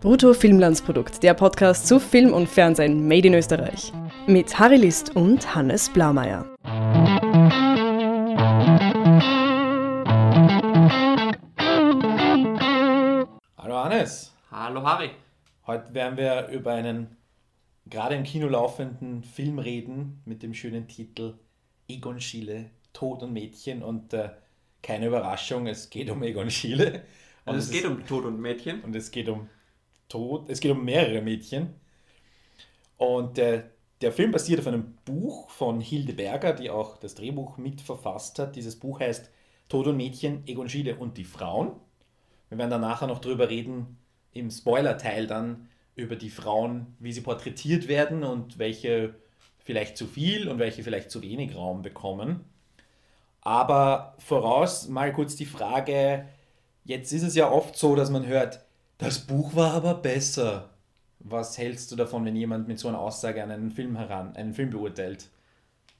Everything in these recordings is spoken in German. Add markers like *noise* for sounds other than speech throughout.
Brutto Filmlandsprodukt, der Podcast zu Film und Fernsehen made in Österreich. Mit Harry List und Hannes Blaumeier. Hallo Hannes. Hallo Harry. Heute werden wir über einen gerade im Kino laufenden Film reden mit dem schönen Titel Egon Schiele, Tod und Mädchen und äh, keine Überraschung, es geht um Egon Schiele. Und also es, geht ist, um Tod und Mädchen. Und es geht um Tod, es geht um mehrere Mädchen. Und äh, der Film basiert auf einem Buch von Hilde Berger, die auch das Drehbuch mitverfasst hat. Dieses Buch heißt Tod und Mädchen, Egon Schiele und die Frauen. Wir werden dann nachher noch drüber reden, im Spoiler-Teil dann, über die Frauen, wie sie porträtiert werden und welche vielleicht zu viel und welche vielleicht zu wenig Raum bekommen. Aber voraus mal kurz die Frage, jetzt ist es ja oft so, dass man hört, das Buch war aber besser. Was hältst du davon, wenn jemand mit so einer Aussage an einen Film heran, einen Film beurteilt?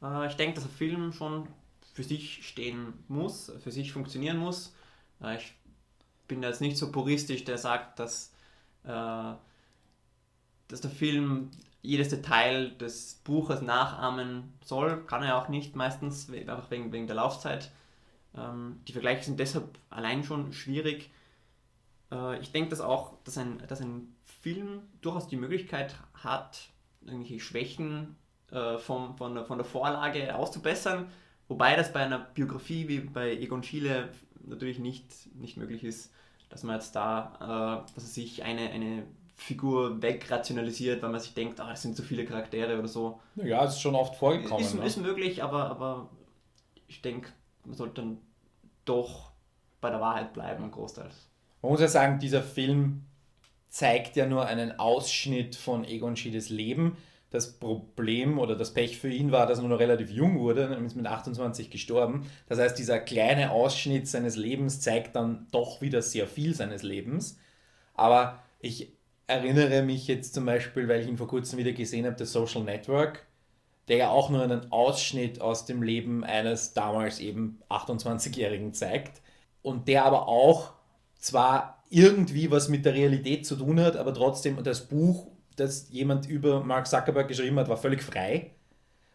Äh, ich denke, dass ein Film schon für sich stehen muss, für sich funktionieren muss. Äh, ich bin jetzt nicht so puristisch, der sagt, dass, äh, dass der Film jedes Detail des Buches nachahmen soll. Kann er auch nicht meistens, einfach wegen, wegen der Laufzeit. Ähm, die Vergleiche sind deshalb allein schon schwierig. Äh, ich denke, dass auch, dass ein, dass ein Film durchaus die Möglichkeit hat, irgendwelche Schwächen äh, vom, von, der, von der Vorlage auszubessern, wobei das bei einer Biografie wie bei Egon Schiele natürlich nicht, nicht möglich ist, dass man jetzt da, äh, dass sich eine, eine Figur wegrationalisiert, weil man sich denkt, ah, es sind zu viele Charaktere oder so. Ja, es ist schon oft vorgekommen. Ist, ne? ist möglich, aber, aber ich denke, man sollte dann doch bei der Wahrheit bleiben, großteils. Man muss ja sagen, dieser Film zeigt ja nur einen Ausschnitt von Egon Schiedes Leben. Das Problem oder das Pech für ihn war, dass er nur noch relativ jung wurde, ist mit 28 gestorben. Das heißt, dieser kleine Ausschnitt seines Lebens zeigt dann doch wieder sehr viel seines Lebens. Aber ich erinnere mich jetzt zum Beispiel, weil ich ihn vor kurzem wieder gesehen habe, das Social Network, der ja auch nur einen Ausschnitt aus dem Leben eines damals eben 28-Jährigen zeigt und der aber auch zwar irgendwie was mit der Realität zu tun hat, aber trotzdem das Buch, das jemand über Mark Zuckerberg geschrieben hat, war völlig frei.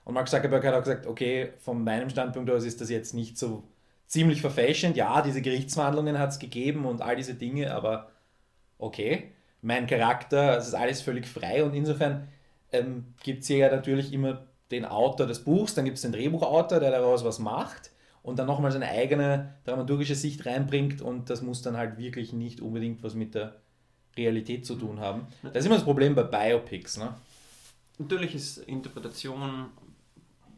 Und Mark Zuckerberg hat auch gesagt, okay, von meinem Standpunkt aus ist das jetzt nicht so ziemlich verfälschend. Ja, diese Gerichtsverhandlungen hat es gegeben und all diese Dinge, aber okay, mein Charakter, es ist alles völlig frei und insofern ähm, gibt es hier ja natürlich immer den Autor des Buchs, dann gibt es den Drehbuchautor, der daraus was macht und dann nochmal seine eigene dramaturgische Sicht reinbringt und das muss dann halt wirklich nicht unbedingt was mit der Realität zu tun haben. Das ist immer das Problem bei Biopics. Ne? Natürlich ist Interpretation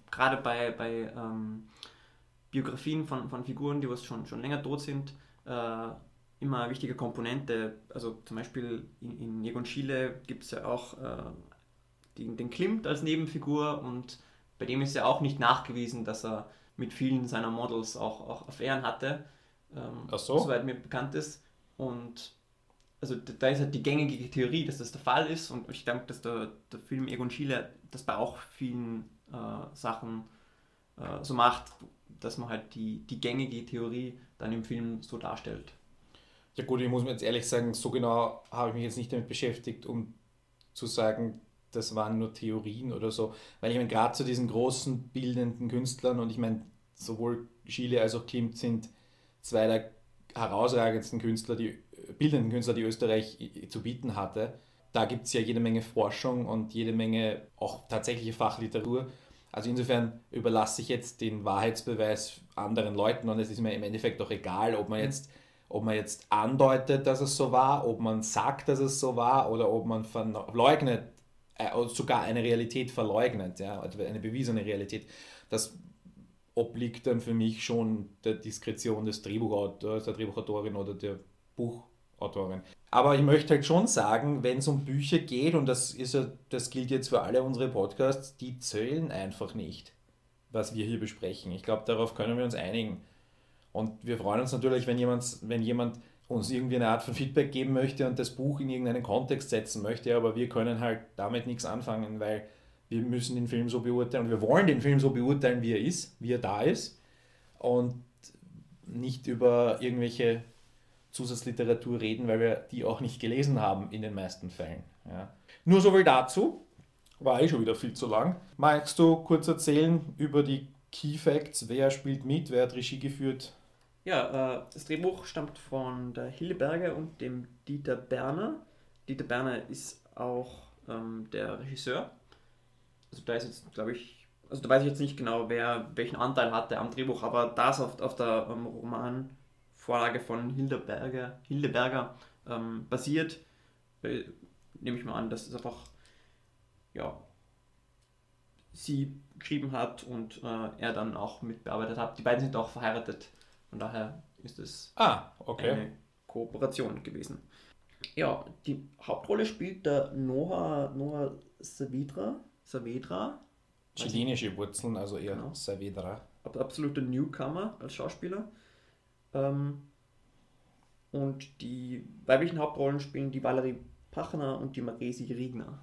gerade bei, bei ähm, Biografien von, von Figuren, die was schon, schon länger tot sind, äh, immer eine wichtige Komponente. Also zum Beispiel in, in Egon Schiele gibt es ja auch äh, den, den Klimt als Nebenfigur und bei dem ist ja auch nicht nachgewiesen, dass er mit vielen seiner Models auch, auch Affären hatte. Ähm, so. Soweit mir bekannt ist. Und also da ist halt die gängige Theorie, dass das der Fall ist. Und ich denke, dass der, der Film Egon Schiele das bei auch vielen äh, Sachen äh, so macht, dass man halt die, die gängige Theorie dann im Film so darstellt. Ja gut, ich muss mir jetzt ehrlich sagen, so genau habe ich mich jetzt nicht damit beschäftigt, um zu sagen, das waren nur Theorien oder so. Weil ich meine, gerade zu diesen großen bildenden Künstlern und ich meine, sowohl Schiele als auch Klimt sind zwei der herausragendsten Künstler, die bildenden Künstler, die Österreich zu bieten hatte. Da gibt es ja jede Menge Forschung und jede Menge auch tatsächliche Fachliteratur. Also insofern überlasse ich jetzt den Wahrheitsbeweis anderen Leuten und es ist mir im Endeffekt auch egal, ob man jetzt, ob man jetzt andeutet, dass es so war, ob man sagt, dass es so war oder ob man verleugnet, äh, sogar eine Realität verleugnet, ja, also eine bewiesene Realität. Das obliegt dann für mich schon der Diskretion des Drehbuchautors, der Drehbuchautorin oder der Buchautorin. Aber ich möchte halt schon sagen, wenn es um Bücher geht, und das, ist ja, das gilt jetzt für alle unsere Podcasts, die zählen einfach nicht, was wir hier besprechen. Ich glaube, darauf können wir uns einigen. Und wir freuen uns natürlich, wenn jemand, wenn jemand uns irgendwie eine Art von Feedback geben möchte und das Buch in irgendeinen Kontext setzen möchte, aber wir können halt damit nichts anfangen, weil wir müssen den Film so beurteilen und wir wollen den Film so beurteilen, wie er ist, wie er da ist und nicht über irgendwelche Zusatzliteratur reden, weil wir die auch nicht gelesen haben in den meisten Fällen. Ja. Nur so viel dazu. War eh schon wieder viel zu lang. Magst du kurz erzählen über die Key Facts? Wer spielt mit? Wer hat Regie geführt? Ja, äh, das Drehbuch stammt von der Hilde Berger und dem Dieter Berner. Dieter Berner ist auch ähm, der Regisseur. Also da ist jetzt, glaube ich, also da weiß ich jetzt nicht genau, wer welchen Anteil hatte am Drehbuch, aber das auf, auf der ähm, Romanvorlage von Hilde Berger, Hilde Berger ähm, basiert, äh, nehme ich mal an, dass es einfach ja, sie geschrieben hat und äh, er dann auch mitbearbeitet hat. Die beiden sind auch verheiratet, von daher ist es ah, okay. eine Kooperation gewesen. Ja, die Hauptrolle spielt der Noah, Noah Saavedra. Saavedra. Chilenische Wurzeln, also eher genau. Saavedra. Absoluter Newcomer als Schauspieler. Ähm, und die weiblichen Hauptrollen spielen die Valerie Pachner und die Maresi Riegner.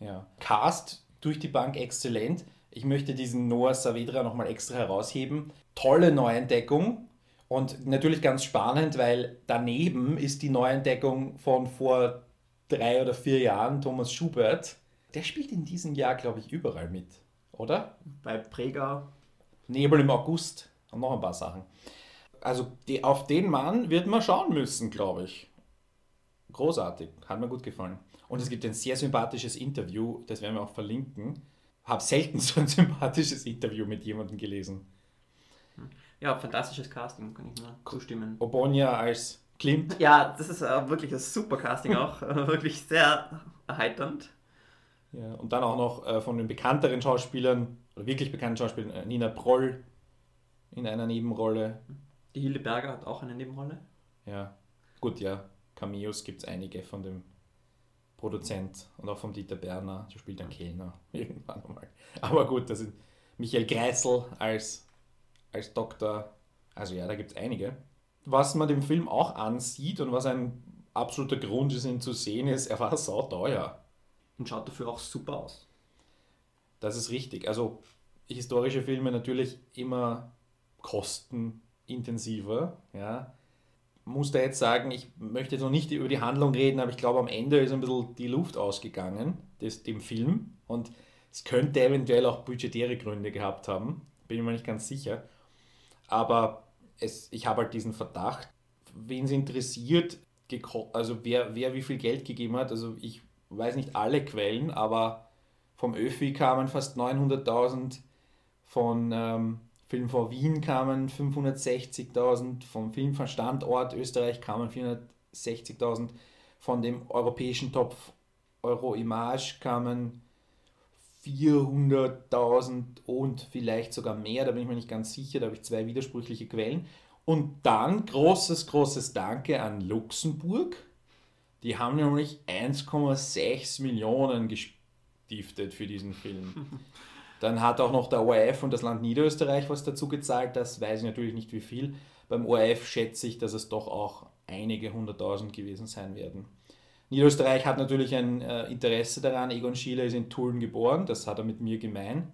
Ja. Cast durch die Bank exzellent. Ich möchte diesen Noah Saavedra nochmal extra herausheben. Tolle Neuentdeckung und natürlich ganz spannend, weil daneben ist die Neuentdeckung von vor drei oder vier Jahren Thomas Schubert. Der spielt in diesem Jahr, glaube ich, überall mit, oder? Bei Präger. Nebel im August und noch ein paar Sachen. Also die, auf den Mann wird man schauen müssen, glaube ich. Großartig, hat mir gut gefallen. Und es gibt ein sehr sympathisches Interview, das werden wir auch verlinken. Habe selten so ein *laughs* sympathisches Interview mit jemandem gelesen. Ja, fantastisches Casting, kann ich nur zustimmen. Obonia als Klimt. Ja, das ist äh, wirklich ein super Casting auch. *laughs* wirklich sehr erheiternd. Ja, und dann auch noch äh, von den bekannteren Schauspielern, oder wirklich bekannten Schauspielern, äh, Nina Proll in einer Nebenrolle. Die Hilde Berger hat auch eine Nebenrolle. Ja, gut, ja. Cameos gibt es einige von dem Produzent und auch vom Dieter Berner, der spielt einen Kellner *laughs* irgendwann einmal. Aber gut, das ist Michael Greisel als, als Doktor. Also ja, da gibt es einige. Was man dem Film auch ansieht und was ein absoluter Grund ist, ihn zu sehen, ist, er war sauteuer. Und schaut dafür auch super aus. Das ist richtig. Also historische Filme natürlich immer kostenintensiver, ja muss da jetzt sagen, ich möchte jetzt noch nicht über die Handlung reden, aber ich glaube, am Ende ist ein bisschen die Luft ausgegangen, des, dem Film. Und es könnte eventuell auch budgetäre Gründe gehabt haben, bin ich mir nicht ganz sicher. Aber es, ich habe halt diesen Verdacht, wen es interessiert, also wer, wer wie viel Geld gegeben hat. Also ich weiß nicht alle Quellen, aber vom ÖFI kamen fast 900.000, von ähm, Film vor Wien kamen 560.000, vom Filmstandort Österreich kamen 460.000, von dem europäischen Topf Euro Image kamen 400.000 und vielleicht sogar mehr, da bin ich mir nicht ganz sicher, da habe ich zwei widersprüchliche Quellen. Und dann großes, großes Danke an Luxemburg. Die haben nämlich 1,6 Millionen gestiftet für diesen Film. *laughs* Dann hat auch noch der ORF und das Land Niederösterreich was dazu gezahlt. Das weiß ich natürlich nicht wie viel. Beim ORF schätze ich, dass es doch auch einige hunderttausend gewesen sein werden. Niederösterreich hat natürlich ein äh, Interesse daran. Egon Schiele ist in Tulln geboren, das hat er mit mir gemein.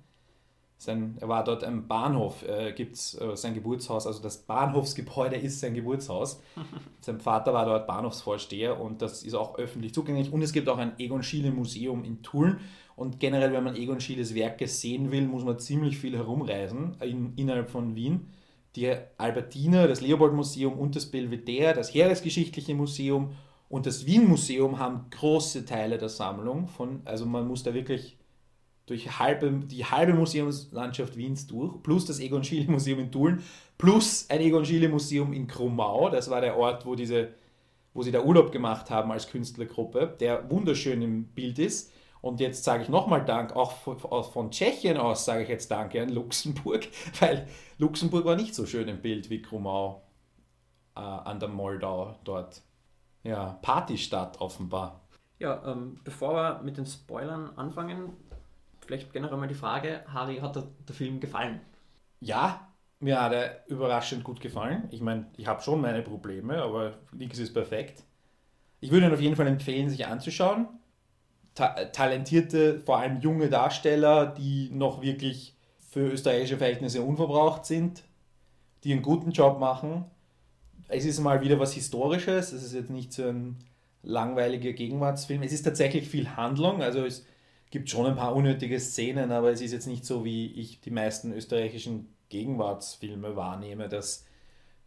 Sein, er war dort am Bahnhof, äh, gibt es äh, sein Geburtshaus, also das Bahnhofsgebäude ist sein Geburtshaus. *laughs* sein Vater war dort Bahnhofsvorsteher und das ist auch öffentlich zugänglich. Und es gibt auch ein Egon Schiele Museum in Tulln und generell, wenn man Egon Schieles Werke sehen will, muss man ziemlich viel herumreisen in, innerhalb von Wien. Die Albertina, das Leopold-Museum und das Belvedere, das Heeresgeschichtliche Museum und das Wien-Museum haben große Teile der Sammlung. Von, also man muss da wirklich durch halbe, die halbe Museumslandschaft Wiens durch, plus das Egon Schiele Museum in Tulln, plus ein Egon Schiele Museum in Krumau, das war der Ort, wo, diese, wo sie da Urlaub gemacht haben als Künstlergruppe, der wunderschön im Bild ist. Und jetzt sage ich nochmal Dank, auch von, Tschechien aus sage ich jetzt Danke an Luxemburg, *laughs* weil Luxemburg war nicht so schön im Bild wie Krumau äh, an der Moldau dort. Ja, Partystadt offenbar. Ja, ähm, bevor wir mit den Spoilern anfangen, vielleicht generell mal die Frage, Harry, hat der, der Film gefallen? Ja, mir hat er überraschend gut gefallen. Ich meine, ich habe schon meine Probleme, aber nichts ist perfekt. Ich würde ihn auf jeden Fall empfehlen, sich anzuschauen ta talentierte, vor allem junge Darsteller, die noch wirklich für österreichische Verhältnisse unverbraucht sind, die einen guten Job machen. Es ist mal wieder was Historisches. Es ist jetzt nicht so ein langweiliger Gegenwartsfilm. Es ist tatsächlich viel Handlung. Also es gibt schon ein paar unnötige Szenen, aber es ist jetzt nicht so, wie ich die meisten österreichischen Gegenwartsfilme wahrnehme, dass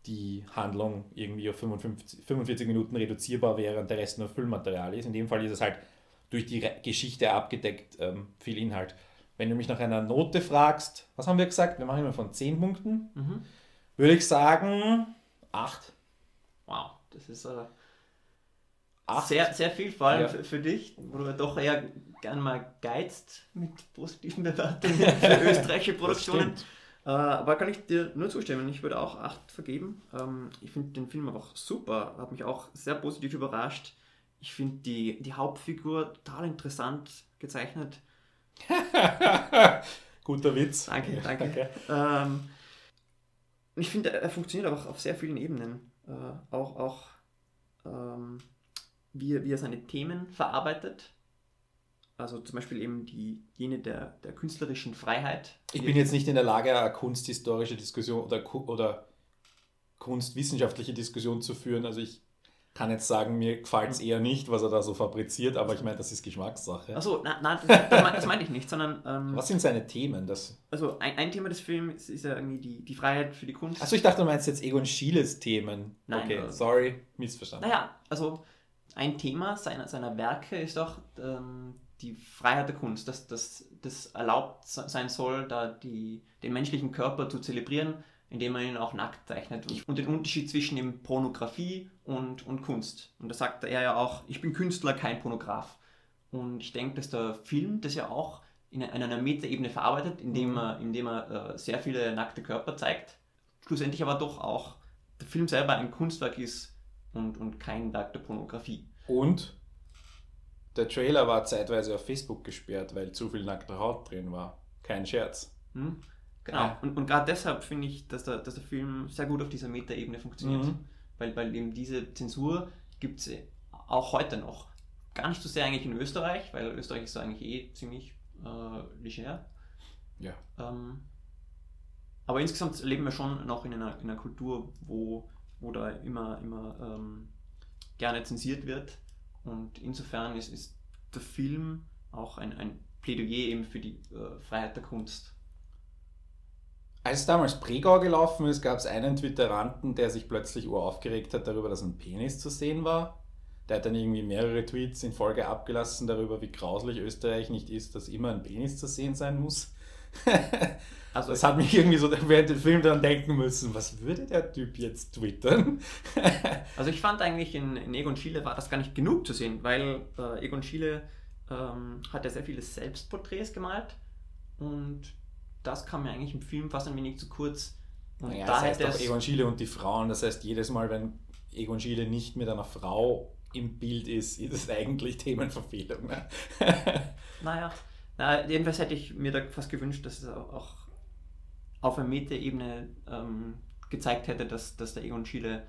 die Handlung irgendwie auf 55, 45 Minuten reduzierbar wäre und der Rest nur Füllmaterial ist. In dem Fall ist es halt durch die Geschichte abgedeckt, ähm, viel Inhalt. Wenn du mich nach einer Note fragst, was haben wir gesagt? Wir machen immer von 10 Punkten. Mhm. Würde ich sagen 8. Wow, das ist äh, sehr, sehr viel, vor allem ja. für, für, dich, wo du doch eher gern mal geizt mit positiven Bewertungen *laughs* für österreichische Produktionen. Äh, aber kann ich dir nur zustimmen. Ich würde auch 8 vergeben. Ähm, ich finde den Film einfach super, hat mich auch sehr positiv überrascht. Ich finde die, die Hauptfigur total interessant gezeichnet. *laughs* Guter Witz. Danke, danke. Okay. Ähm, ich finde, er funktioniert auch auf sehr vielen Ebenen. Äh, auch auch ähm, wie, wie er seine Themen verarbeitet. Also zum Beispiel eben die, jene der, der künstlerischen Freiheit. Ich bin jetzt nicht in der Lage, eine kunsthistorische Diskussion oder, oder kunstwissenschaftliche Diskussion zu führen. Also ich kann jetzt sagen, mir gefällt es eher nicht, was er da so fabriziert, aber ich meine, das ist Geschmackssache. Achso, nein, das, das meine ich nicht, sondern. Ähm, was sind seine Themen? Das? Also, ein, ein Thema des Films ist ja irgendwie die, die Freiheit für die Kunst. Achso, ich dachte, du meinst jetzt Egon Schieles Themen. Nein. Okay, also, sorry, missverstanden. Naja, also ein Thema seiner, seiner Werke ist doch ähm, die Freiheit der Kunst, dass das erlaubt sein soll, da die, den menschlichen Körper zu zelebrieren, indem man ihn auch nackt zeichnet. Und den Unterschied zwischen dem Pornografie und, und Kunst. Und da sagt er ja auch, ich bin Künstler, kein Pornograf. Und ich denke, dass der Film das ja auch in einer Metaebene verarbeitet, indem mhm. er, indem er äh, sehr viele nackte Körper zeigt. Schlussendlich aber doch auch der Film selber ein Kunstwerk ist und, und kein Werk der Pornografie. Und der Trailer war zeitweise auf Facebook gesperrt, weil zu viel nackte Haut drin war. Kein Scherz. Hm? Genau. Und, und gerade deshalb finde ich, dass der, dass der Film sehr gut auf dieser Metaebene funktioniert. Mhm. Weil, weil eben diese Zensur gibt es auch heute noch. Gar nicht so sehr eigentlich in Österreich, weil Österreich ist eigentlich eh ziemlich äh, leger. Ja. Ähm, aber insgesamt leben wir schon noch in einer, in einer Kultur, wo, wo da immer, immer ähm, gerne zensiert wird. Und insofern ist, ist der Film auch ein, ein Plädoyer eben für die äh, Freiheit der Kunst. Als damals Pregau gelaufen ist, gab es einen Twitteranten, der sich plötzlich uraufgeregt hat darüber, dass ein Penis zu sehen war. Der hat dann irgendwie mehrere Tweets in Folge abgelassen darüber, wie grauslich Österreich nicht ist, dass immer ein Penis zu sehen sein muss. *laughs* Also das hat mich irgendwie so während dem Film daran denken müssen, was würde der Typ jetzt twittern? *laughs* also ich fand eigentlich in, in Egon Schiele war das gar nicht genug zu sehen, weil äh, Egon Schiele ähm, hat ja sehr viele Selbstporträts gemalt und das kam mir eigentlich im Film fast ein wenig zu kurz. Und naja, da das heißt auch Egon Schiele und die Frauen, das heißt jedes Mal, wenn Egon Schiele nicht mit einer Frau im Bild ist, ist es eigentlich Themenverfehlung. Ne? *laughs* naja, na, jedenfalls hätte ich mir da fast gewünscht, dass es auch auf einer Metaebene ähm, gezeigt hätte, dass, dass der Egon Schiele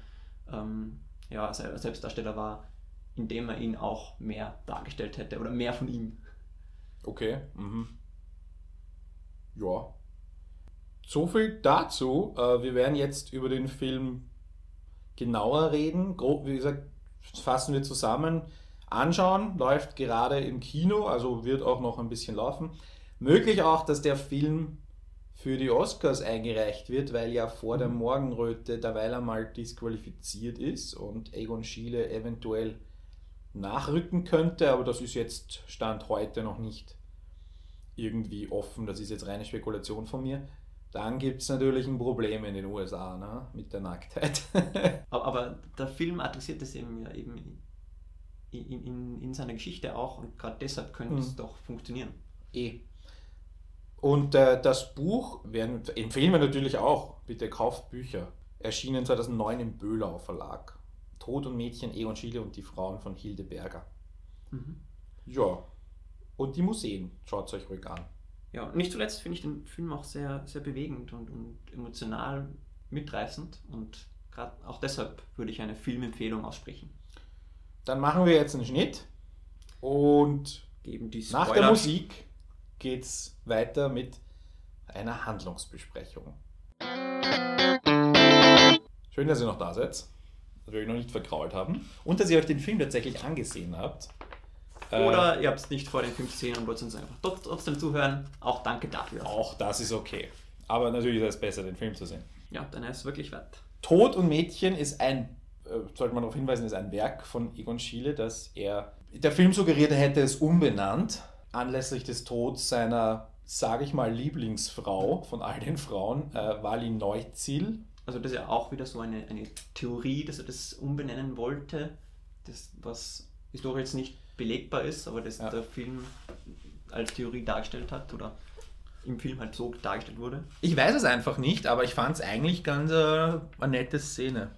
ähm, ja, Selbstdarsteller war, indem er ihn auch mehr dargestellt hätte oder mehr von ihm. Okay. Mhm. Ja. So viel dazu. Äh, wir werden jetzt über den Film genauer reden. Grob, wie gesagt, fassen wir zusammen. Anschauen, läuft gerade im Kino, also wird auch noch ein bisschen laufen. Möglich auch, dass der Film für die Oscars eingereicht wird, weil ja vor der mhm. Morgenröte derweil einmal disqualifiziert ist und Egon Schiele eventuell nachrücken könnte, aber das ist jetzt Stand heute noch nicht irgendwie offen, das ist jetzt reine Spekulation von mir. Dann gibt es natürlich ein Problem in den USA ne, mit der Nacktheit. *laughs* aber, der Film adressiert das eben ja eben in, in, in seiner Geschichte auch und gerade deshalb könnte es mhm. doch funktionieren. Eh. Und äh, das Buch werden, empfehlen wir natürlich auch. Bitte kauft Bücher. Erschienen 2009 im Böhlau Verlag. Tod und Mädchen, Egon Schiele und die Frauen von Hilde Berger. Mhm. Ja. Und die Museen. Schaut es euch ruhig an. Ja, und nicht zuletzt finde ich den Film auch sehr, sehr bewegend und, und emotional mitreißend. Und gerade auch deshalb würde ich eine Filmempfehlung aussprechen. Dann machen wir jetzt einen Schnitt und geben die Spoiler. nach der Musik geht es weiter mit einer Handlungsbesprechung. Schön, dass ihr noch da seid. natürlich noch nicht vergrault haben und dass ihr euch den Film tatsächlich angesehen habt. Äh, Oder ihr habt es nicht vor den fünf Szenen und wollt uns einfach trotz- trotzdem zuhören. Auch danke dafür. auch das ist okay. Aber natürlich ist es besser, den Film zu sehen. Ja, dann ist es wirklich wert. Tod und Mädchen ist ein, äh, sollte man darauf hinweisen, ist ein Werk von Egon Schiele, dass er, der Film suggeriert, er hätte es umbenannt, anlässlich des Todes seiner, sage ich mal, Lieblingsfrau von all den Frauen, äh, Wally Neuzil. Also das ist ja auch wieder so eine, eine Theorie, dass er das umbenennen wollte, das, was historisch jetzt nicht belegbar ist, aber das Ja. der Film als Theorie dargestellt hat oder im Film halt so dargestellt wurde. Ich weiß es einfach nicht, aber ich fand es eigentlich ganz äh, eine nette Szene.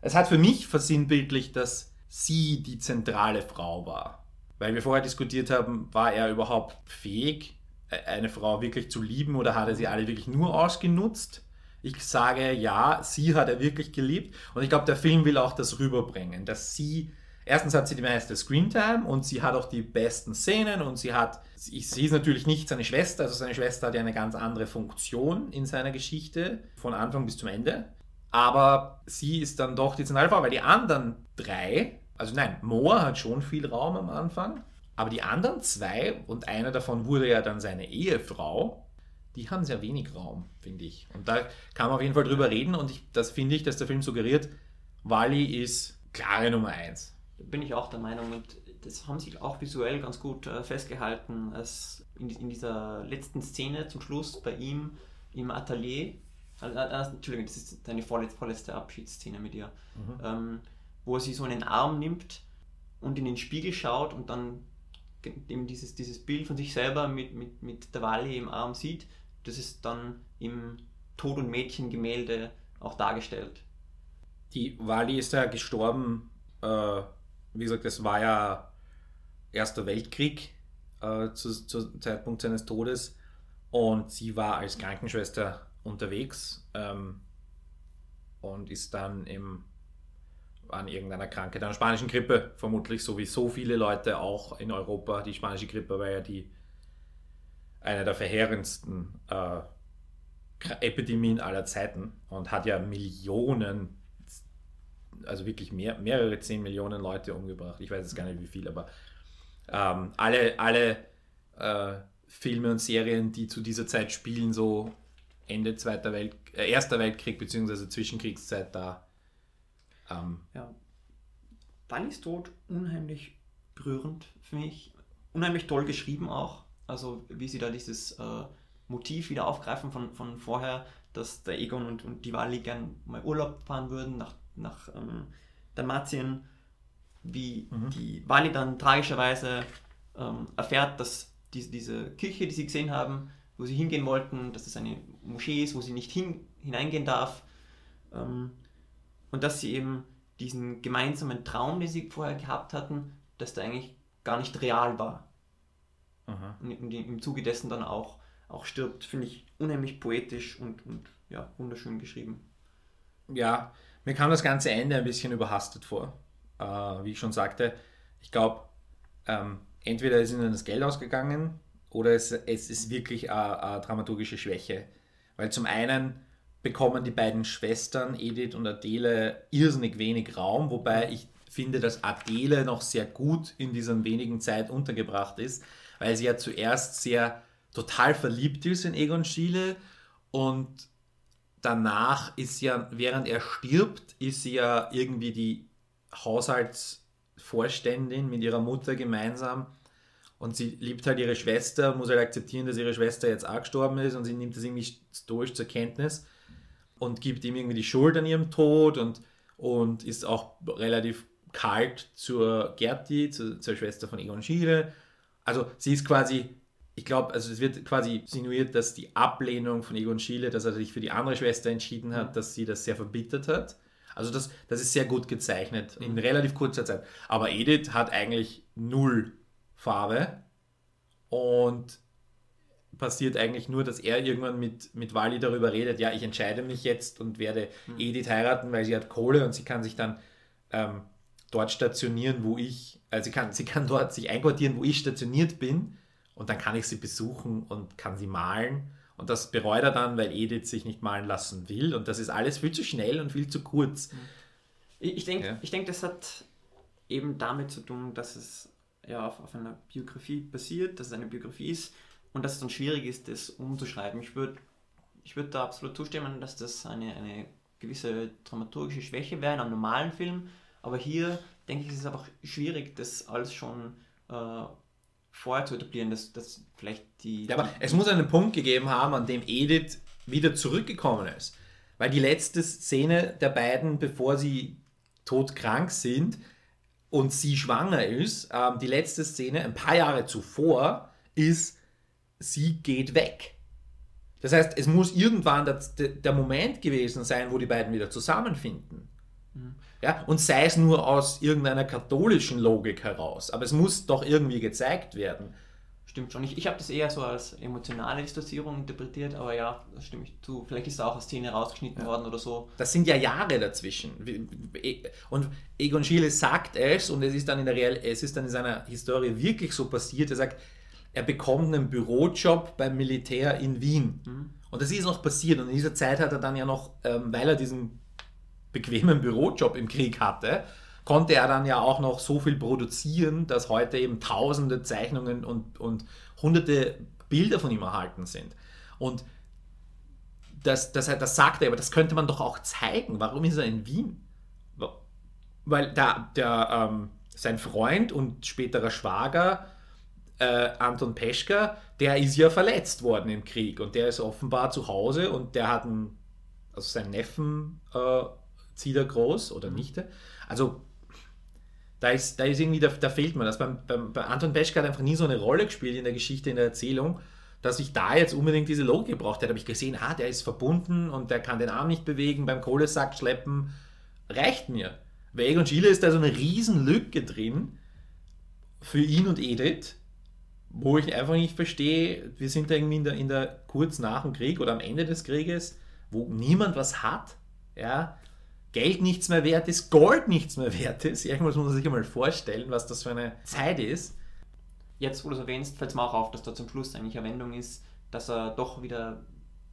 Es hat für mich versinnbildlicht, dass sie die zentrale Frau war. Weil wir vorher diskutiert haben, war er überhaupt fähig, e- eine Frau wirklich zu lieben oder hat er sie alle wirklich nur ausgenutzt? Ich sage ja, sie hat er wirklich geliebt und ich glaube, der Film will auch das rüberbringen, dass sie, erstens hat sie die meiste Screentime und sie hat auch die besten Szenen und sie hat, sie ist natürlich nicht seine Schwester, also seine Schwester hat ja eine ganz andere Funktion in seiner Geschichte, von Anfang bis zum Ende. Aber sie ist dann doch die zentrale Frau, weil die anderen drei, also nein, Moa hat schon viel Raum am Anfang, aber die anderen zwei, und einer davon wurde ja dann seine Ehefrau, die haben sehr wenig Raum, finde ich. Und da kann man auf jeden Fall drüber reden und ich, das finde ich, dass der Film suggeriert, Wally ist klare Nummer eins. Bin ich auch der Meinung und das haben sie auch visuell ganz gut äh, festgehalten, als in, in dieser letzten Szene zum Schluss bei ihm im Atelier, äh, äh, Entschuldigung, das ist deine vorletzte, vorletzte Abschiedsszene mit ihr, ähm, wo er sie so in den Arm nimmt und in den Spiegel schaut und dann eben dieses, dieses Bild von sich selber mit, mit, mit der Wally im Arm sieht, das ist dann im Tod- und Mädchen-Gemälde auch dargestellt. Die Wally ist ja gestorben, äh, wie gesagt, das war ja Erster Weltkrieg äh, zu, zu Zeitpunkt seines Todes und sie war als Krankenschwester unterwegs ähm, und ist dann im, an irgendeiner Krankheit, einer spanischen Grippe, vermutlich, so wie so viele Leute auch in Europa. Die spanische Grippe war ja die eine der verheerendsten äh, Epidemien aller Zeiten und hat ja Millionen also wirklich mehr, mehrere 10 Millionen Leute umgebracht. Ich weiß jetzt gar nicht wie viel, aber ähm, alle, alle äh, Filme und Serien, die zu dieser Zeit spielen, so Ende Zweiter Welt, äh, Erster Weltkrieg bzw. Zwischenkriegszeit da. Ähm, Ja. Wallys Tod unheimlich berührend für mich. Unheimlich toll geschrieben auch. Also wie sie da dieses äh, Motiv wieder aufgreifen von, von vorher, dass der Egon und, und die Wally gern mal Urlaub fahren würden nach, nach ähm, Dalmatien. Wie Mhm. die Wally dann tragischerweise ähm, erfährt, dass die, diese Kirche, die sie gesehen haben, wo sie hingehen wollten, dass es eine Moschee ist, wo sie nicht hin, hineingehen darf. Ähm, und dass sie eben diesen gemeinsamen Traum, den sie vorher gehabt hatten, dass der eigentlich gar nicht real war. aha. Und im, im Zuge dessen dann auch, auch stirbt, finde ich unheimlich poetisch und, und ja, wunderschön geschrieben. Ja, mir kam das ganze Ende ein bisschen überhastet vor. Äh, wie ich schon sagte, ich glaube, ähm, entweder ist ihnen das Geld ausgegangen oder es, es ist wirklich eine, eine dramaturgische Schwäche. Weil zum einen bekommen die beiden Schwestern, Edith und Adele, irrsinnig wenig Raum, wobei ich finde, dass Adele noch sehr gut in dieser wenigen Zeit untergebracht ist, weil sie ja zuerst sehr total verliebt ist in Egon Schiele und danach ist sie ja, während er stirbt, ist sie ja irgendwie die Haushaltsvorständin mit ihrer Mutter gemeinsam und sie liebt halt ihre Schwester, muss halt akzeptieren, dass ihre Schwester jetzt auch gestorben ist und sie nimmt das irgendwie stoisch zur Kenntnis und gibt ihm irgendwie die Schuld an ihrem Tod und, und ist auch relativ kalt zur Gerti, zu, zur Schwester von Egon Schiele. Also sie ist quasi, ich glaube, also es wird quasi insinuiert, dass die Ablehnung von Egon Schiele, dass er sich für die andere Schwester entschieden hat, dass sie das sehr verbittert hat. Also das, das ist sehr gut gezeichnet in relativ kurzer Zeit. Aber Edith hat eigentlich null Farbe und passiert eigentlich nur, dass er irgendwann mit, mit Wally darüber redet, ja, ich entscheide mich jetzt und werde Edith heiraten, weil sie hat Kohle und sie kann sich dann ähm, dort stationieren, wo ich, also sie kann, sie kann dort sich einquartieren, wo ich stationiert bin und dann kann ich sie besuchen und kann sie malen und das bereut er dann, weil Edith sich nicht malen lassen will und das ist alles viel zu schnell und viel zu kurz. Ich, ich denke, Ja. ich denk, das hat eben damit zu tun, dass es ja auf, auf einer Biografie basiert, dass es eine Biografie ist und dass es dann schwierig ist, das umzuschreiben. Ich würde ich würd da absolut zustimmen, dass das eine, eine gewisse dramaturgische Schwäche wäre in einem normalen Film, aber hier denke ich, ist es einfach schwierig, das alles schon äh, vorher zu etablieren, dass, dass vielleicht die... Ja, aber es muss einen Punkt gegeben haben, an dem Edith wieder zurückgekommen ist. Weil die letzte Szene der beiden, bevor sie todkrank sind und sie schwanger ist, ähm, die letzte Szene ein paar Jahre zuvor ist, sie geht weg. Das heißt, es muss irgendwann der, der Moment gewesen sein, wo die beiden wieder zusammenfinden. Ja, und sei es nur aus irgendeiner katholischen Logik heraus. Aber es muss doch irgendwie gezeigt werden. Stimmt schon. Ich, ich habe das eher so als emotionale Distanzierung interpretiert, aber ja, da stimme ich zu. Vielleicht ist da auch eine Szene rausgeschnitten worden oder so. Das sind ja Jahre dazwischen. Und Egon Schiele sagt es, und es ist dann in der Real, es ist dann in seiner Historie wirklich so passiert, er sagt, er bekommt einen Bürojob beim Militär in Wien. Und das ist noch passiert. Und in dieser Zeit hat er dann ja noch, ähm, weil er diesen bequemen Bürojob im Krieg hatte, konnte er dann ja auch noch so viel produzieren, dass heute eben tausende Zeichnungen und, und hunderte Bilder von ihm erhalten sind. Und das, das, das sagt er, aber das könnte man doch auch zeigen. Warum ist er in Wien? Weil da, der, ähm, sein Freund und späterer Schwager, äh, Anton Peschka, der ist ja verletzt worden im Krieg und der ist offenbar zu Hause und der hat einen, also seinen Neffen äh, zieht er groß oder Nichte. Also da ist, da ist irgendwie, da, da fehlt mir das. Beim, beim, bei Anton Peschka hat einfach nie so eine Rolle gespielt in der Geschichte, in der Erzählung, dass ich da jetzt unbedingt diese Logik gebraucht hätte. Habe ich gesehen, ah, der ist verbunden und der kann den Arm nicht bewegen, beim Kohlesack schleppen. Reicht mir. Bei Egon Schiele ist da so eine riesen Lücke drin für ihn und Edith, wo ich einfach nicht verstehe, wir sind da irgendwie in der, in der kurz nach dem Krieg oder am Ende des Krieges, wo niemand was hat, ja, Geld nichts mehr wert ist, Gold nichts mehr wert ist. Irgendwas muss man sich einmal vorstellen, was das für eine Zeit ist. Jetzt, wo du es erwähnst, fällt es mir auch auf, dass da zum Schluss eigentlich eine Wendung ist, dass er doch wieder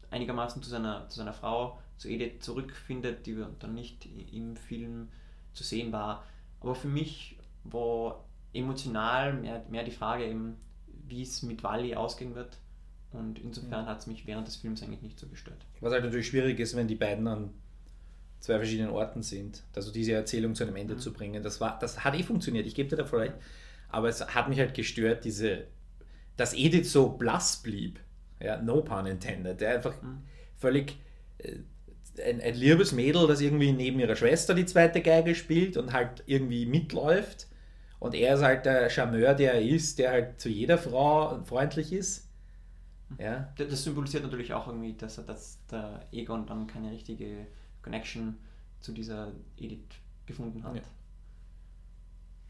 einigermaßen zu seiner, zu seiner Frau, zu Edith zurückfindet, die dann nicht im Film zu sehen war. Aber für mich war emotional mehr, mehr die Frage eben, wie es mit Wally ausgehen wird. Und insofern hat es mich während des Films eigentlich nicht so gestört. Was halt natürlich schwierig ist, wenn die beiden an zwei verschiedenen Orten sind. Also diese Erzählung zu einem Ende Mhm. zu bringen. Das, war, das hat eh funktioniert, ich gebe dir davor recht. Aber es hat mich halt gestört, diese, dass Edith so blass blieb. Ja, no pun intended. Der einfach Mhm. völlig äh, ein, ein liebes Mädel, das irgendwie neben ihrer Schwester die zweite Geige spielt und halt irgendwie mitläuft. Und er ist halt der Charmeur, der er ist, der halt zu jeder Frau freundlich ist. Ja, Das symbolisiert natürlich auch irgendwie, dass, er- dass der Egon dann keine richtige Connection zu dieser Edith gefunden hat. Ja.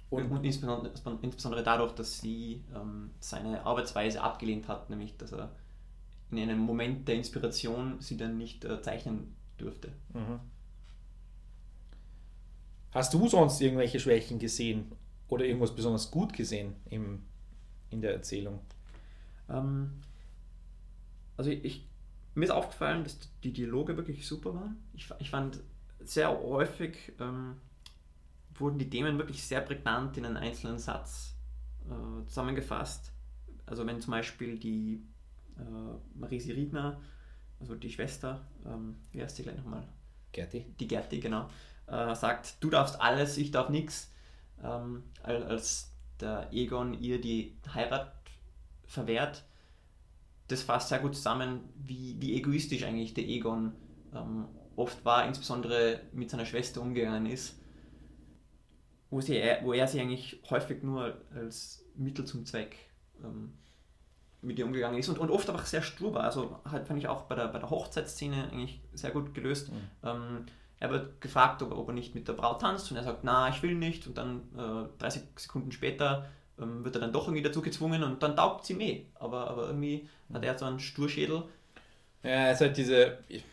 Und, Und- insbesondere, insbesondere dadurch, dass sie ähm, seine Arbeitsweise abgelehnt hat, nämlich dass er in einem Moment der Inspiration sie dann nicht äh, zeichnen dürfte. Mhm. Hast du sonst irgendwelche Schwächen gesehen oder irgendwas besonders gut gesehen im, in der Erzählung? Ähm, also ich, mir ist aufgefallen, dass die Dialoge wirklich super waren. Ich, ich fand sehr häufig ähm, wurden die Themen wirklich sehr prägnant in einen einzelnen Satz äh, zusammengefasst. Also wenn zum Beispiel die äh, Marisi Riedner, also die Schwester, ähm, wie heißt sie gleich nochmal? Gerti? die Gerti, genau, äh, sagt, du darfst alles, ich darf nichts, ähm, al- als der Egon ihr die Heirat verwehrt, das fasst sehr gut zusammen, wie, wie egoistisch eigentlich der Egon ähm, oft war, insbesondere mit seiner Schwester umgegangen ist, wo, sie, wo er sich eigentlich häufig nur als Mittel zum Zweck ähm, mit ihr umgegangen ist und, und oft aber auch sehr stur war. Also halt fand ich auch bei der, bei der Hochzeitsszene eigentlich sehr gut gelöst. Ähm, er wird gefragt, ob, ob er nicht mit der Braut tanzt und er sagt, na, ich will nicht. Und dann äh, 30 Sekunden später ähm, wird er dann doch irgendwie dazu gezwungen und dann taugt sie meh. Aber, aber irgendwie hat er so einen Sturschädel. Ja, es halt diese. Ich,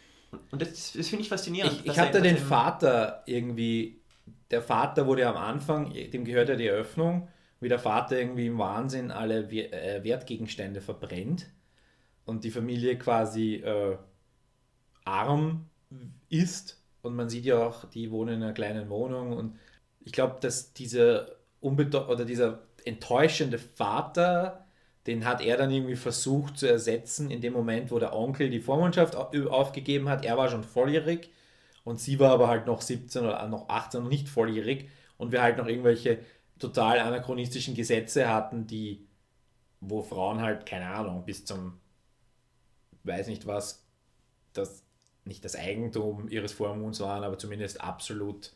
Und das, das finde ich faszinierend. ich da dass den er Vater irgendwie. Der Vater wurde ja am Anfang, dem gehört ja die Eröffnung, wie der Vater irgendwie im Wahnsinn alle äh, Wertgegenstände verbrennt und die Familie quasi äh, arm ist und man sieht ja auch, die wohnen in einer kleinen Wohnung und ich glaube, dass dieser unbedeu oder dieser enttäuschende Vater, den hat er dann irgendwie versucht zu ersetzen in dem Moment, wo der Onkel die Vormundschaft aufgegeben hat. Er war schon volljährig und sie war aber halt noch 17 oder noch 18 und nicht volljährig und wir halt noch irgendwelche total anachronistischen Gesetze hatten, die, wo Frauen halt, keine Ahnung, bis zum, weiß nicht was, das nicht das Eigentum ihres Vormunds waren, aber zumindest absolut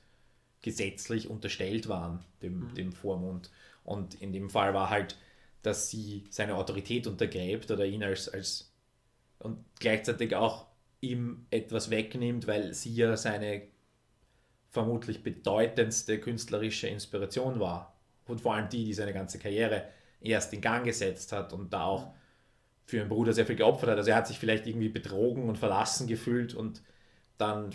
gesetzlich unterstellt waren, dem, mhm. dem Vormund. Und in dem Fall war halt, dass sie seine Autorität untergräbt oder ihn als, als und gleichzeitig auch ihm etwas wegnimmt, weil sie ja seine vermutlich bedeutendste künstlerische Inspiration war. Und vor allem die, die seine ganze Karriere erst in Gang gesetzt hat und da auch für ihren Bruder sehr viel geopfert hat. Also er hat sich vielleicht irgendwie betrogen und verlassen gefühlt und dann.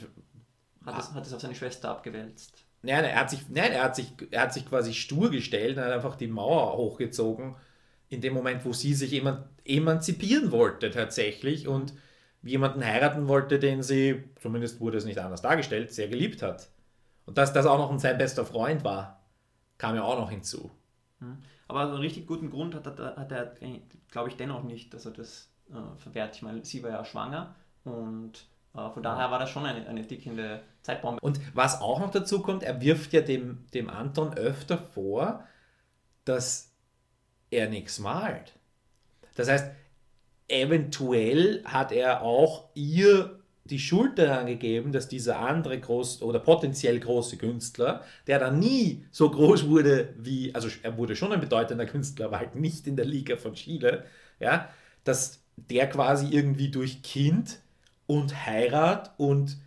Hat es, hat es auf seine Schwester abgewälzt. Nein, er hat sich, nein, er hat sich, er hat sich quasi stur gestellt und hat einfach die Mauer hochgezogen, in dem Moment, wo sie sich emanzipieren wollte tatsächlich und jemanden heiraten wollte, den sie, zumindest wurde es nicht anders dargestellt, sehr geliebt hat. Und dass das auch noch sein bester Freund war, kam ja auch noch hinzu. Hm. Aber einen richtig guten Grund hat, hat, hat er, glaube ich, dennoch nicht, dass er das äh, verwehrt. Ich meine, sie war ja schwanger und äh, von daher war das schon eine, eine tickende Zeitbombe. Und was auch noch dazu kommt, er wirft ja dem, dem Anton öfter vor, dass er nichts malt. Das heißt, eventuell hat er auch ihr die Schuld daran gegeben, dass dieser andere groß oder potenziell große Künstler, der dann nie so groß wurde wie, also er wurde schon ein bedeutender Künstler, aber halt nicht in der Liga von Chile, ja, dass der quasi irgendwie durch Kind und Heirat und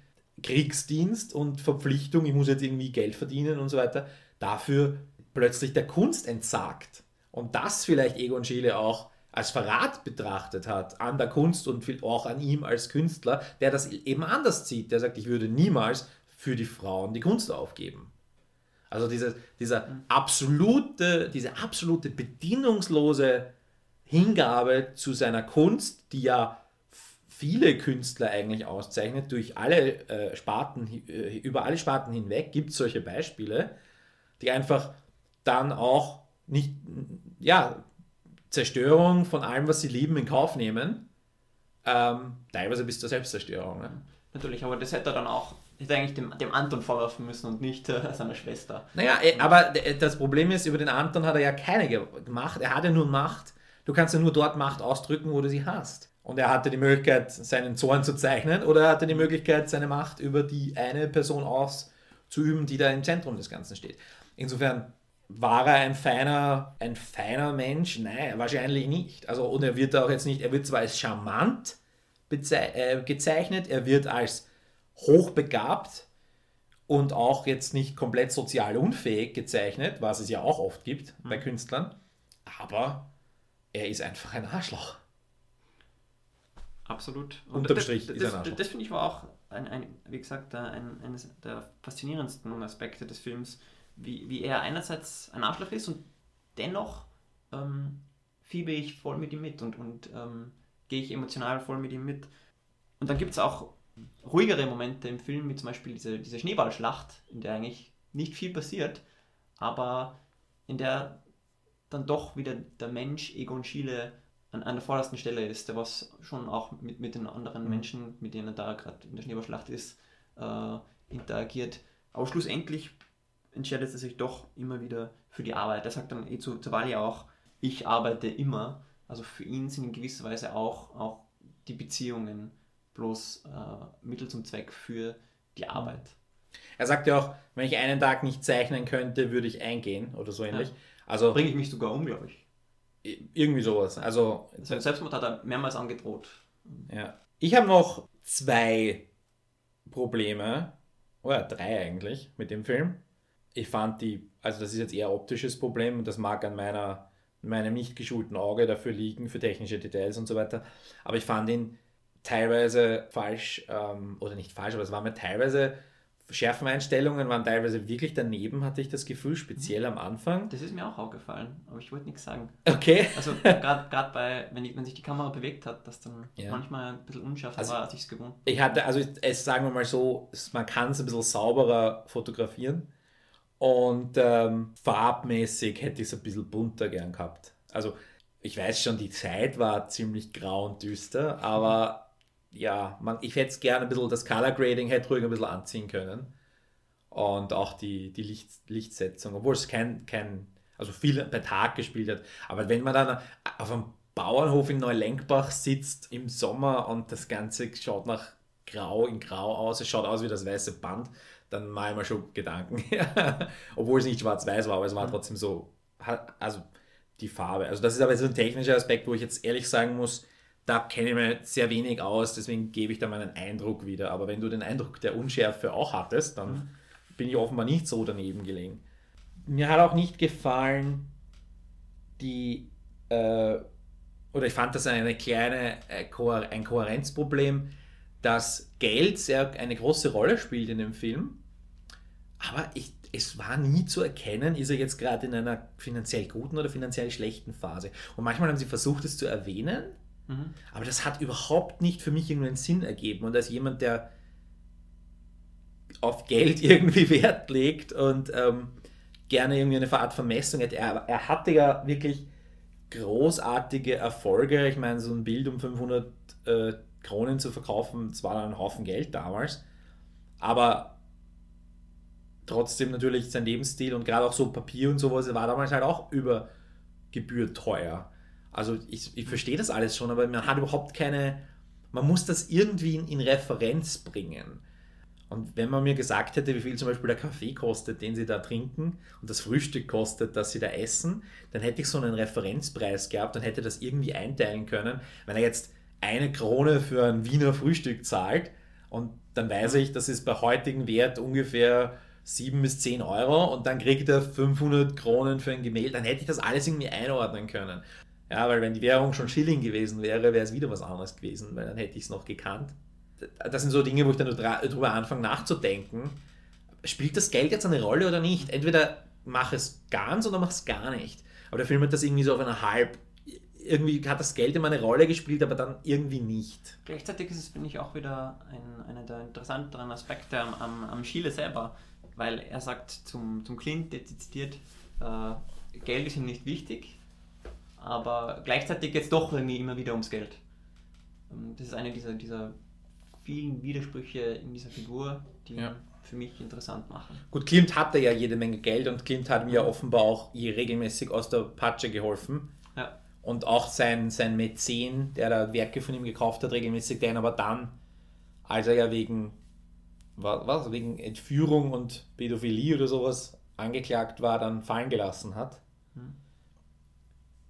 Kriegsdienst und Verpflichtung, ich muss jetzt irgendwie Geld verdienen und so weiter, dafür plötzlich der Kunst entsagt. Und das vielleicht Egon Schiele auch als Verrat betrachtet hat an der Kunst und auch an ihm als Künstler, der das eben anders sieht. Der sagt, ich würde niemals für die Frauen die Kunst aufgeben. Also diese, dieser absolute, diese absolute bedingungslose Hingabe zu seiner Kunst, die ja viele Künstler eigentlich auszeichnet, durch alle äh, Sparten, äh, über alle Sparten hinweg gibt es solche Beispiele, die einfach dann auch nicht, ja, Zerstörung von allem, was sie lieben, in Kauf nehmen. Ähm, teilweise bis zur Selbstzerstörung. Ne? Natürlich, aber das hätte er dann auch hätte eigentlich dem, dem Anton vorwerfen müssen und nicht äh, seiner Schwester. Naja, äh, aber das Problem ist, über den Anton hat er ja keine gemacht. Er hatte nur Macht. Du kannst ja nur dort Macht ausdrücken, wo du sie hast. Und er hatte die Möglichkeit, seinen Zorn zu zeichnen oder er hatte die Möglichkeit, seine Macht über die eine Person auszuüben, die da im Zentrum des Ganzen steht. Insofern war er ein feiner, ein feiner Mensch? Nein, wahrscheinlich nicht. Also, und er wird auch jetzt nicht, er wird zwar als charmant äh, gezeichnet, er wird als hochbegabt und auch jetzt nicht komplett sozial unfähig gezeichnet, was es ja auch oft gibt mhm. bei Künstlern, aber er ist einfach ein Arschloch. Absolut. Und Unterm Strich das, ist ein Arschloch. Das, finde ich war auch, ein, ein, wie gesagt, ein, eines der faszinierendsten Aspekte des Films, wie, wie er einerseits ein Arschloch ist und dennoch ähm, fiebe ich voll mit ihm mit und, und ähm, gehe ich emotional voll mit ihm mit. Und dann gibt es auch ruhigere Momente im Film, wie zum Beispiel diese, diese Schneeballschlacht, in der eigentlich nicht viel passiert, aber in der dann doch wieder der Mensch Egon Schiele an, an der vordersten Stelle ist, der was schon auch mit, mit den anderen mhm. Menschen, mit denen er da gerade in der Schneeballschlacht ist, äh, interagiert. Aber schlussendlich entscheidet er sich doch immer wieder für die Arbeit. Er sagt dann eh zu Zawali auch, ich arbeite immer. Also für ihn sind in gewisser Weise auch, auch die Beziehungen bloß äh, Mittel zum Zweck für die Arbeit. Er sagt ja auch, wenn ich einen Tag nicht zeichnen könnte, würde ich eingehen oder so ähnlich. Ja. Also bringe ich mich sogar um, glaube ich. Irgendwie sowas. Also Sein Selbstmord hat er mehrmals angedroht. Ja. Ich habe noch zwei Probleme, oder drei eigentlich, mit dem Film ich fand die, also das ist jetzt eher optisches Problem und das mag an meiner, meinem nicht geschulten Auge dafür liegen, für technische Details und so weiter. Aber ich fand ihn teilweise falsch, ähm, oder nicht falsch, aber es war mir teilweise Schärfeneinstellungen waren teilweise wirklich daneben, hatte ich das Gefühl, speziell am Anfang. Das ist mir auch aufgefallen, aber ich wollte nichts sagen. Okay. Also *laughs* gerade bei, wenn, ich, wenn sich die Kamera bewegt hat, dass dann Ja. manchmal ein bisschen unscharf Also- war, als ich es gewohnt Ich hatte, also es sagen wir mal so, man kann es ein bisschen sauberer fotografieren und ähm, farbmäßig hätte ich es ein bisschen bunter gern gehabt. Also ich weiß schon, die Zeit war ziemlich grau und düster, aber ja, man, ich hätte es gerne ein bisschen, das Color Grading hätte ruhig ein bisschen anziehen können und auch die, die Licht, Lichtsetzung, obwohl es kein, kein, also viel bei Tag gespielt hat, aber wenn man dann auf einem Bauernhof in Neulenkbach sitzt im Sommer und das Ganze schaut nach grau in grau aus, es schaut aus wie das weiße Band, dann mache ich mir schon Gedanken. *laughs* Obwohl es nicht schwarz-weiß war, aber es war trotzdem so, also die Farbe. Also das ist aber so ein technischer Aspekt, wo ich jetzt ehrlich sagen muss, da kenne ich mir sehr wenig aus, deswegen gebe ich da meinen Eindruck wieder. Aber wenn du den Eindruck der Unschärfe auch hattest, dann bin ich offenbar nicht so daneben gelegen. Mir hat auch nicht gefallen, die, äh, oder ich fand das eine kleine, äh, ein Kohärenzproblem, dass Geld sehr eine große Rolle spielt in dem Film. Aber ich, es war nie zu erkennen, ist er jetzt gerade in einer finanziell guten oder finanziell schlechten Phase. Und manchmal haben sie versucht, es zu erwähnen, Mhm. aber das hat überhaupt nicht für mich irgendeinen Sinn ergeben. Und als jemand, der auf Geld *laughs* irgendwie Wert legt und ähm, gerne irgendwie eine Art Vermessung hätte, er, er hatte ja wirklich großartige Erfolge. Ich meine, so ein Bild um 500 äh, Kronen zu verkaufen, das war dann ein Haufen Geld damals. Aber trotzdem natürlich sein Lebensstil und gerade auch so Papier und sowas war damals halt auch über Gebühr teuer. Also ich, ich verstehe das alles schon, aber man hat überhaupt keine, man muss das irgendwie in, in Referenz bringen. Und wenn man mir gesagt hätte, wie viel zum Beispiel der Kaffee kostet, den sie da trinken und das Frühstück kostet, das sie da essen, dann hätte ich so einen Referenzpreis gehabt und hätte das irgendwie einteilen können. Wenn er jetzt eine Krone für ein Wiener Frühstück zahlt und dann weiß ich, das ist bei heutigem Wert ungefähr 7 bis 10 Euro und dann kriegt er 500 Kronen für ein Gemälde, dann hätte ich das alles irgendwie einordnen können. Ja, weil wenn die Währung schon Schilling gewesen wäre, wäre es wieder was anderes gewesen, weil dann hätte ich es noch gekannt. Das sind so Dinge, wo ich dann drüber anfange nachzudenken. Spielt das Geld jetzt eine Rolle oder nicht? Entweder mach es ganz oder mach es gar nicht. Aber der Film hat das irgendwie so auf einer halb. Irgendwie hat das Geld immer eine Rolle gespielt, aber dann irgendwie nicht. Gleichzeitig ist es, finde ich, auch wieder ein, einer der interessanteren Aspekte am, am, am Chile selber, weil er sagt zum, zum Clint dezidiert, äh, Geld ist ihm nicht wichtig, aber gleichzeitig geht es doch irgendwie immer wieder ums Geld. Ähm, Das ist eine dieser, dieser vielen Widersprüche in dieser Figur, die Ja. für mich interessant machen. Gut, Klimt hatte ja jede Menge Geld und Klimt hat mir offenbar auch ihr regelmäßig aus der Patsche geholfen. Ja. Und auch sein, sein Mäzen, der da Werke von ihm gekauft hat, regelmäßig, der ihn aber dann, als er ja wegen, wa- was, wegen Entführung und Pädophilie oder sowas angeklagt war, dann fallen gelassen hat. Hm.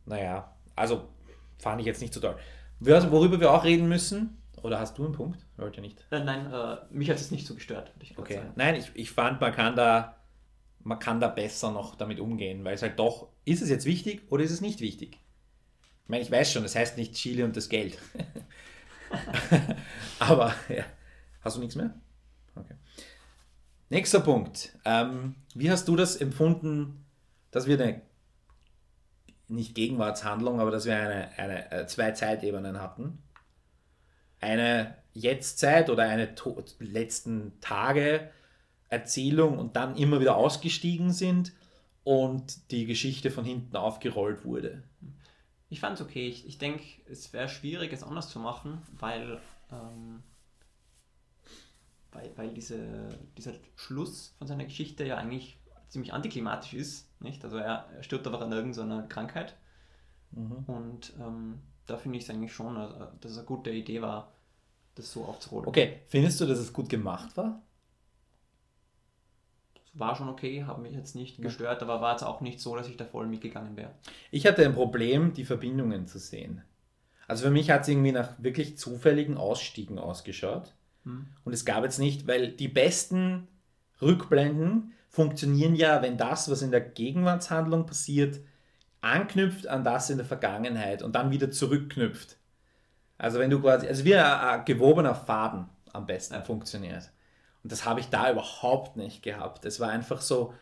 Naja, also fand ich jetzt nicht so toll. Worüber wir auch reden müssen, oder hast du einen Punkt? Wollte nicht. Äh, nein, äh, mich hat es nicht so gestört, würde ich Okay. sagen. Nein, ich, ich fand, man kann da man kann da besser noch damit umgehen, weil es halt doch, ist es jetzt wichtig oder ist es nicht wichtig? Ich meine, ich weiß schon, das heißt nicht Chile und das Geld. *laughs* *laughs* Aber, ja. Hast du nichts mehr? Okay. Nächster Punkt. Ähm, wie hast du das empfunden, dass wir eine, nicht Gegenwartshandlung, aber dass wir eine, eine, äh, zwei Zeitebenen hatten? Eine Jetztzeit oder eine letzten Tage Erzählung und dann immer wieder ausgestiegen sind und die Geschichte von hinten aufgerollt wurde. Ich fand es okay. Ich, ich denke, es wäre schwierig, es anders zu machen, weil, ähm, weil, weil diese, dieser Schluss von seiner Geschichte ja eigentlich ziemlich antiklimatisch ist. Nicht? Also er, er stirbt einfach an irgendeiner Krankheit. Und ähm, da finde ich es eigentlich schon, äh, dass es eine gute Idee war, das so aufzurollen. Okay, findest du, dass es gut gemacht war? War schon okay, hat mich jetzt nicht gestört, aber war jetzt auch nicht so, dass ich da voll mitgegangen wäre. Ich hatte ein Problem, die Verbindungen zu sehen. Also für mich hat es irgendwie nach wirklich zufälligen Ausstiegen ausgeschaut. Hm. Und es gab jetzt nicht, weil die besten Rückblenden funktionieren ja, wenn das, was in der Gegenwartshandlung passiert, anknüpft an das in der Vergangenheit und dann wieder zurückknüpft. Also wenn du quasi, also wie ein, ein gewobener Faden am besten Ja. funktioniert. Und das habe ich da überhaupt nicht gehabt. Es war einfach so,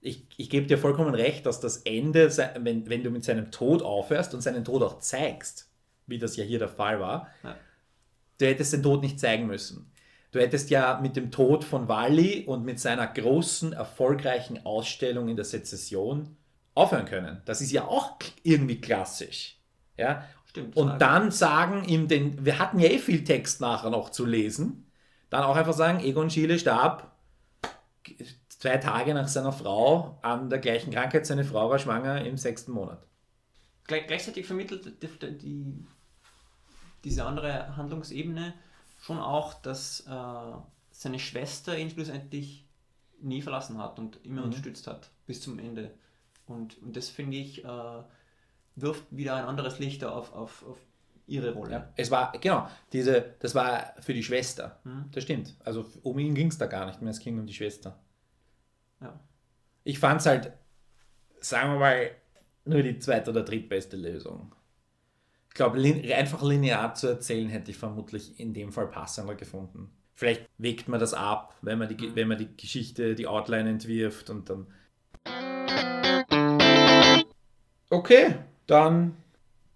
ich, ich gebe dir vollkommen recht, dass das Ende, wenn, wenn du mit seinem Tod aufhörst und seinen Tod auch zeigst, wie das ja hier der Fall war, ja. du hättest den Tod nicht zeigen müssen. Du hättest ja mit dem Tod von Wally und mit seiner großen, erfolgreichen Ausstellung in der Sezession aufhören können. Das ist ja auch irgendwie klassisch. Ja? Stimmt. Und dann sagen ihm den, wir hatten ja eh viel Text nachher noch zu lesen, dann auch einfach sagen, Egon Schiele starb zwei Tage nach seiner Frau an der gleichen Krankheit. Seine Frau war schwanger im sechsten Monat. gleichzeitig vermittelt die, die, diese andere Handlungsebene schon auch, dass äh, seine Schwester ihn schlussendlich nie verlassen hat und immer mhm. unterstützt hat bis zum Ende. Und, und das finde ich, äh, wirft wieder ein anderes Licht auf, auf, auf ihre Rolle. Ja, es war, genau, diese, das war für die Schwester. Mhm. Das stimmt. Also um ihn ging es da gar nicht mehr, es ging um die Schwester. Ja. Ich fand es halt, sagen wir mal, nur die zweite oder drittbeste Lösung. Ich glaube, einfach linear zu erzählen, hätte ich vermutlich in dem Fall passender gefunden. Vielleicht wägt man das ab, wenn man die, mhm. wenn man die Geschichte, die Outline entwirft und dann. Okay, dann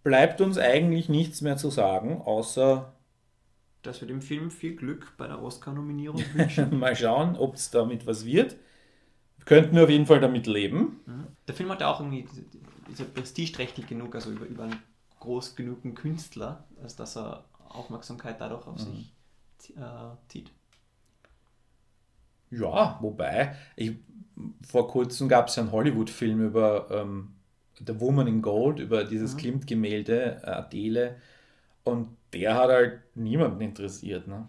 bleibt uns eigentlich nichts mehr zu sagen, außer dass wir dem Film viel Glück bei der Oscar-Nominierung wünschen. *laughs* Mal schauen, ob es damit was wird. Wir könnten auf jeden Fall damit leben. Mhm. Der Film hat ja auch irgendwie ist ja prestigeträchtig genug, also über, über einen groß genugen Künstler, als dass er Aufmerksamkeit dadurch auf mhm. sich äh, zieht. Ja, wobei, ich, vor kurzem gab es ja einen Hollywood-Film über ähm, The Woman in Gold, über dieses mhm. Klimt-Gemälde äh, Adele. Und der hat halt niemanden interessiert. Ne?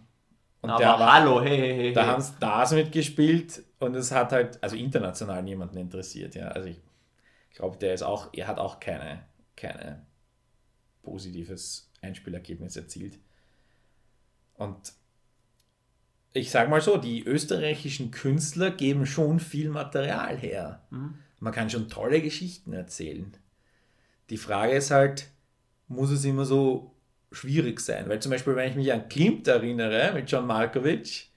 Und Aber der war, hallo, hey, hey, hey. Da haben Stars mitgespielt und es hat halt, also international niemanden interessiert. Ja? Also ich, ich glaube, der ist auch, er hat auch keine, keine positives Einspielergebnis erzielt. Und ich sage mal so, die österreichischen Künstler geben schon viel Material her. Mhm. Man kann schon tolle Geschichten erzählen. Die Frage ist halt, muss es immer so schwierig sein? Weil zum Beispiel, wenn ich mich an Klimt erinnere, mit John Malkovich,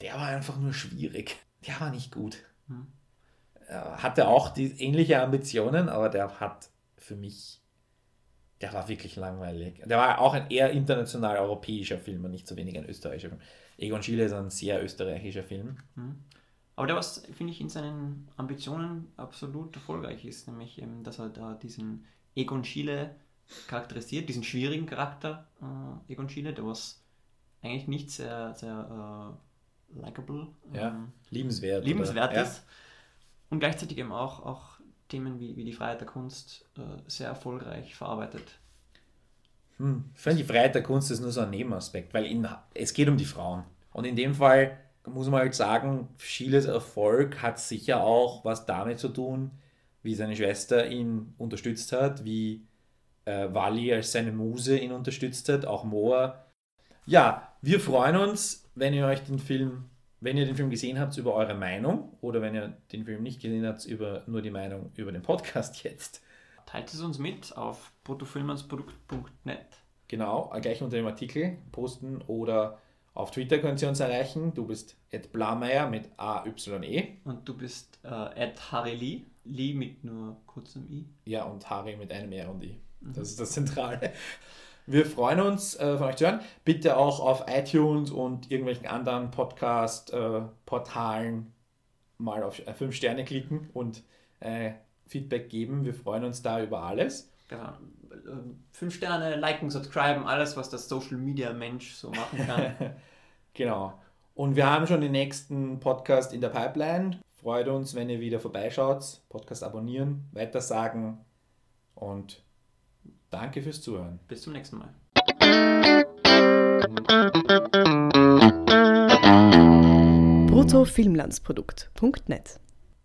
der war einfach nur schwierig. Der war nicht gut. Hm. Er hatte auch die ähnliche Ambitionen, aber der hat für mich, der war wirklich langweilig. Der war auch ein eher international europäischer Film und nicht so wenig ein österreichischer Film. Egon Schiele ist ein sehr österreichischer Film. Hm. Aber der, was finde ich in seinen Ambitionen absolut erfolgreich ist, nämlich eben, dass er da diesen Egon Schiele charakterisiert, diesen schwierigen Charakter äh, Egon Schiele, der was eigentlich nicht sehr, sehr äh, likable, ja, ähm, liebenswert, liebenswert oder? ist. Ja. Und gleichzeitig eben auch, auch Themen wie, wie die Freiheit der Kunst äh, sehr erfolgreich verarbeitet. Hm. Ich finde, die Freiheit der Kunst ist nur so ein Nebenaspekt, weil in, es geht um die Frauen. Und in dem Fall muss man halt sagen, Schieles Erfolg hat sicher auch was damit zu tun, wie seine Schwester ihn unterstützt hat, wie äh, Wally als seine Muse ihn unterstützt hat, auch Moa. Ja, wir freuen uns, wenn ihr euch den Film, wenn ihr den Film gesehen habt, über eure Meinung oder wenn ihr den Film nicht gesehen habt, über nur die Meinung über den Podcast jetzt. Teilt es uns mit auf bruttofilmansprodukt.net. Genau, gleich unter dem Artikel posten oder auf Twitter könnt ihr uns erreichen. Du bist Ed Blameyer mit A-Y-E. Und du bist äh, Harry Lee. Lee mit nur kurzem I. Ja, und Harry mit einem R und I. Mhm. Das ist das Zentrale. Wir freuen uns, äh, von euch zu hören. Bitte auch auf iTunes und irgendwelchen anderen Podcast-Portalen äh, mal auf 5 äh, Sterne klicken und äh, Feedback geben. Wir freuen uns da über alles. Genau. Ähm, fünf Sterne, liken, subscriben, alles, was das Social Media Mensch so machen kann. *laughs* genau. Und wir haben schon den nächsten Podcast in der Pipeline. Freut uns, wenn ihr wieder vorbeischaut. Podcast abonnieren, weitersagen und danke fürs Zuhören. Bis zum nächsten Mal. bruttofilmlandsprodukt.net